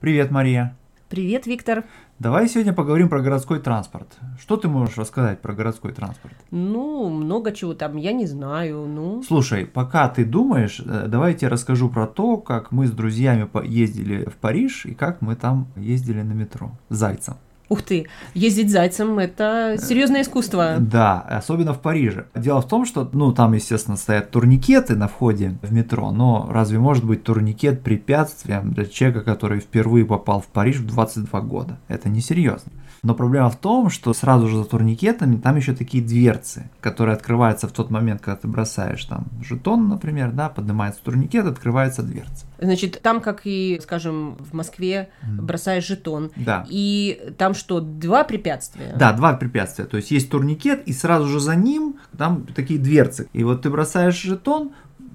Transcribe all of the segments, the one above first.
Привет, Мария. Привет, Виктор. Давай сегодня поговорим про городской транспорт. Что ты можешь рассказать про городской транспорт? Ну, много чего там, я не знаю, ну... Слушай, пока ты думаешь, э, давай я тебе расскажу про то, как мы с друзьями ездили в Париж и как мы там ездили на метро зайцем. Ух ты, ездить зайцем – это серьезное искусство. Да, особенно в Париже. Дело в том, что, ну, там, естественно, стоят турникеты на входе в метро, но разве может быть турникет препятствием для человека, который впервые попал в Париж в 22 года? Это несерьезно. Но проблема в том, что сразу же за турникетами там еще такие дверцы, которые открываются в тот момент, когда ты бросаешь там жетон, например, да, поднимается турникет, открывается дверца. Значит, там, как и, скажем, в Москве, бросаешь жетон. Да. И там что, два препятствия? Да, два препятствия. То есть есть турникет, и сразу же за ним там такие дверцы. И вот ты бросаешь жетон,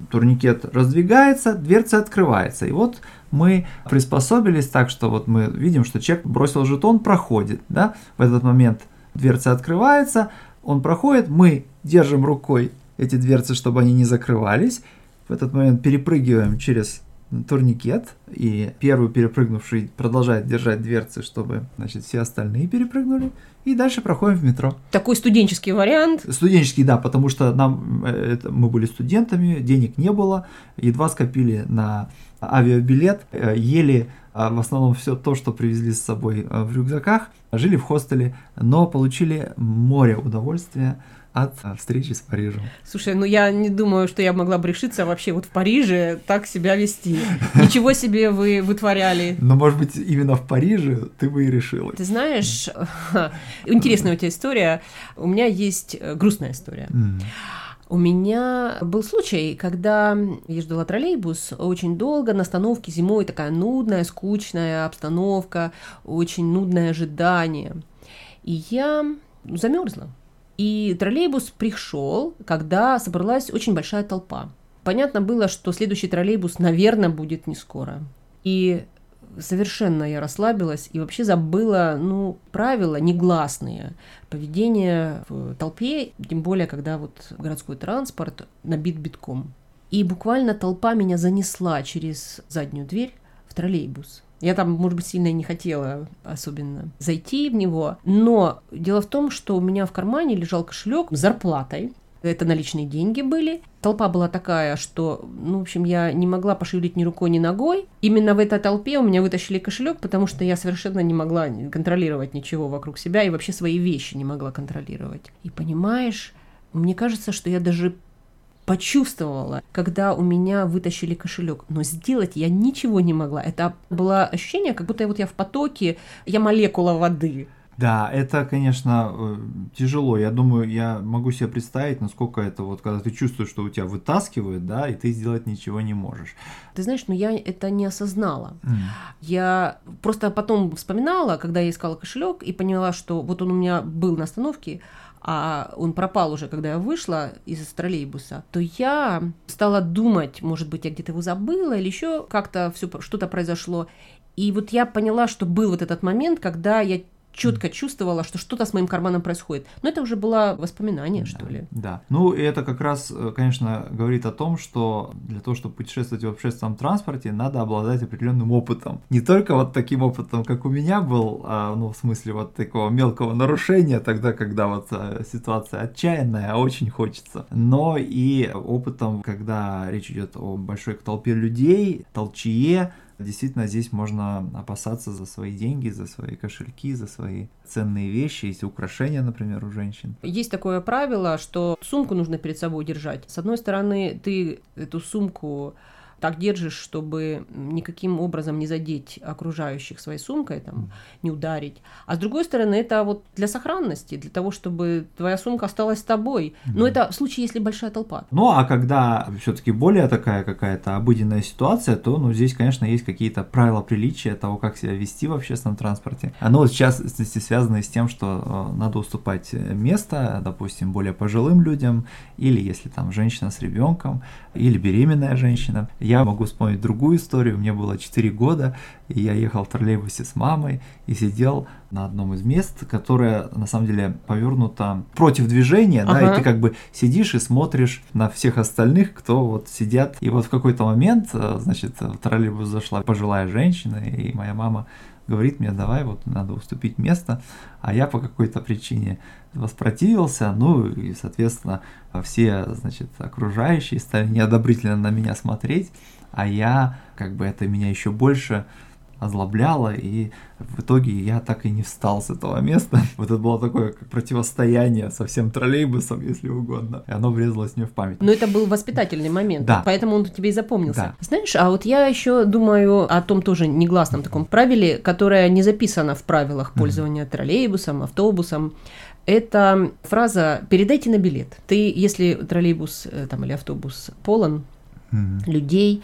турникет раздвигается, дверца открывается. И вот мы приспособились так, что вот мы видим, что человек бросил жетон, проходит, да, в этот момент дверца открывается, он проходит, мы держим рукой эти дверцы, чтобы они не закрывались, в этот момент перепрыгиваем через турникет, и первый перепрыгнувший продолжает держать дверцы, чтобы, значит, все остальные перепрыгнули, и дальше проходим в метро. Такой студенческий вариант. Студенческий, да, потому что нам, э, это, мы были студентами, денег не было, едва скопили на авиабилет, э, ели а, в основном все то, что привезли с собой э, в рюкзаках, жили в хостеле, но получили море удовольствия от э, встречи с Парижем. Слушай, ну я не думаю, что я могла бы решиться вообще вот в Париже так себя вести. Ничего себе вы вытворяли. Но, может быть, именно в Париже ты бы и решила. Ты знаешь, интересная у тебя история. У меня есть грустная история. У меня был случай, когда я ждала троллейбус очень долго на остановке зимой, такая нудная, скучная обстановка, очень нудное ожидание. И я замерзла. И троллейбус пришел, когда собралась очень большая толпа. Понятно было, что следующий троллейбус, наверное, будет не скоро. И совершенно я расслабилась и вообще забыла, ну, правила негласные поведения в толпе, тем более, когда вот городской транспорт набит битком. И буквально толпа меня занесла через заднюю дверь в троллейбус. Я там, может быть, сильно не хотела особенно зайти в него. Но дело в том, что у меня в кармане лежал кошелек с зарплатой это наличные деньги были. Толпа была такая, что, ну, в общем, я не могла пошевелить ни рукой, ни ногой. Именно в этой толпе у меня вытащили кошелек, потому что я совершенно не могла контролировать ничего вокруг себя и вообще свои вещи не могла контролировать. И понимаешь, мне кажется, что я даже почувствовала, когда у меня вытащили кошелек, но сделать я ничего не могла. Это было ощущение, как будто вот я в потоке, я молекула воды. Да, это, конечно, э, тяжело. Я думаю, я могу себе представить, насколько это вот, когда ты чувствуешь, что у тебя вытаскивают, да, и ты сделать ничего не можешь. Ты знаешь, но я это не осознала. Mm. Я просто потом вспоминала, когда я искала кошелек и поняла, что вот он у меня был на остановке, а он пропал уже, когда я вышла из троллейбуса, то я стала думать, может быть, я где-то его забыла или еще как-то все что-то произошло. И вот я поняла, что был вот этот момент, когда я четко чувствовала, что что-то с моим карманом происходит. Но это уже было воспоминание, да, что ли. Да. Ну, и это как раз, э, конечно, говорит о том, что для того, чтобы путешествовать в общественном транспорте, надо обладать определенным опытом. Не только вот таким опытом, как у меня был, а, ну, в смысле вот такого мелкого нарушения, тогда, когда вот э, ситуация отчаянная, а очень хочется, но и опытом, когда речь идет о большой толпе людей, толчье, Действительно, здесь можно опасаться за свои деньги, за свои кошельки, за свои ценные вещи, если украшения, например, у женщин. Есть такое правило, что сумку нужно перед собой держать. С одной стороны, ты эту сумку так держишь, чтобы никаким образом не задеть окружающих своей сумкой, там, не ударить. А с другой стороны, это вот для сохранности, для того, чтобы твоя сумка осталась с тобой. Но это в случае, если большая толпа. Ну, а когда все-таки более такая какая-то обыденная ситуация, то, ну, здесь, конечно, есть какие-то правила приличия того, как себя вести в общественном транспорте. Оно вот частности связано с тем, что э, надо уступать место, допустим, более пожилым людям, или если там женщина с ребенком, или беременная женщина Я могу вспомнить другую историю. Мне было 4 года, и я ехал в троллейбусе с мамой и сидел на одном из мест, которое на самом деле повернуто против движения, ага. да, и ты как бы сидишь и смотришь на всех остальных, кто вот сидят. И вот в какой-то момент, э, значит, в троллейбус зашла пожилая женщина, и моя мама говорит мне, давай, вот надо уступить место, а я по какой-то причине воспротивился, ну и, соответственно, все, значит, окружающие стали неодобрительно на меня смотреть, а я, как бы это меня еще больше озлобляло, и в итоге я так и не встал с этого места. Вот это было такое как противостояние со всем троллейбусом, если угодно. И оно врезалось мне в память. Но это был воспитательный момент, да. поэтому он тебе и запомнился. Да. Знаешь, а вот я еще думаю о том тоже негласном таком правиле, которое не записано в правилах пользования mm-hmm. троллейбусом, автобусом. Это фраза «передайте на билет». Ты, если троллейбус э, там, или автобус полон mm-hmm. людей,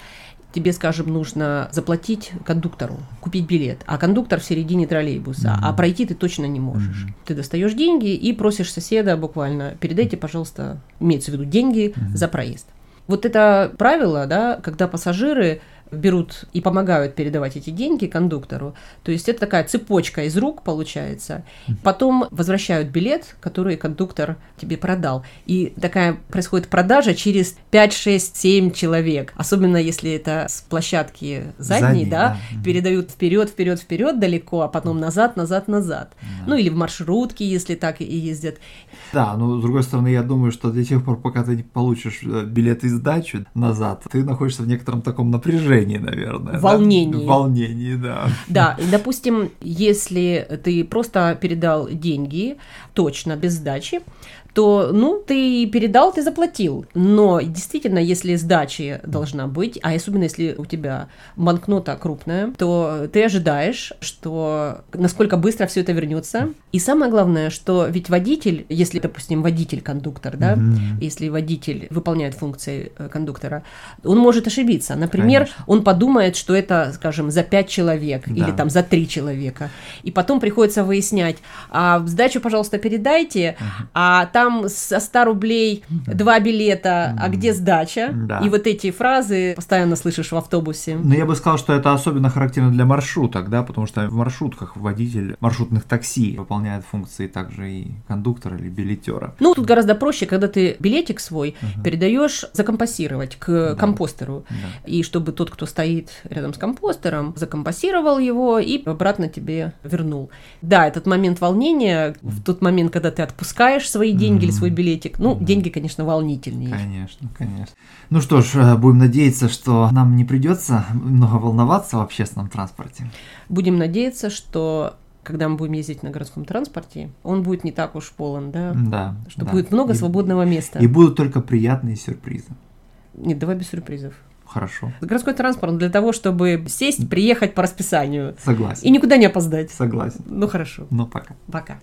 тебе, скажем, нужно заплатить кондуктору, купить билет, а кондуктор в середине троллейбуса, mm-hmm. а пройти ты точно не можешь. Mm-hmm. Ты достаешь деньги и просишь соседа буквально, передайте, пожалуйста, имеется в виду деньги mm-hmm. за проезд. Вот это правило, да, когда пассажиры берут и помогают передавать эти деньги кондуктору. То есть это такая цепочка из рук получается. Потом возвращают билет, который кондуктор тебе продал. И такая происходит продажа через 5, 6, 7 человек. Особенно если это с площадки задней, Задний, да, да, передают вперед, вперед, вперед далеко, а потом назад, назад, назад. Да. Ну или в маршрутке, если так и ездят. Да, но с другой стороны, я думаю, что до тех пор, пока ты не получишь э, билет и сдачу назад, ты находишься в некотором таком напряжении, наверное. Волнении. Да? Волнении, да. Да, и, допустим, если ты просто передал деньги, точно, без сдачи, то, ну, ты передал, ты заплатил. Но действительно, если сдачи должна быть, а особенно если у тебя банкнота крупная, то ты ожидаешь, что насколько быстро все это вернется. И самое главное, что ведь водитель, если, допустим, водитель-кондуктор, да, mm-hmm. если водитель выполняет функции э, кондуктора, он может ошибиться. Например, Конечно. он подумает, что это, скажем, за пять человек да. или там за три человека. И потом приходится выяснять, а сдачу, пожалуйста, передайте, mm-hmm. а там там со 100 рублей два билета, а где сдача? Да. И вот эти фразы постоянно слышишь в автобусе. Но я бы сказал, что это особенно характерно для маршруток, да, потому что в маршрутках водитель маршрутных такси выполняет функции также и кондуктора или билетера. Ну, тут гораздо проще, когда ты билетик свой угу. передаешь закомпостировать к да. компостеру. Да. И чтобы тот, кто стоит рядом с компостером, закомпостировал его и обратно тебе вернул. Да, этот момент волнения, в тот момент, когда ты отпускаешь свои деньги, деньги или свой билетик. Ну, деньги, конечно, волнительнее. Конечно, конечно. Ну что ж, э, будем надеяться, что нам не придется много волноваться в общественном транспорте. Будем надеяться, что когда мы будем ездить на городском транспорте, он будет не так уж полон, да? Да. Что да. будет много и, свободного места. И будут только приятные сюрпризы. Нет, давай без сюрпризов. Хорошо. Городской транспорт для того, чтобы сесть, приехать по расписанию. Согласен. И никуда не опоздать. Согласен. Ну хорошо. Ну пока. Пока.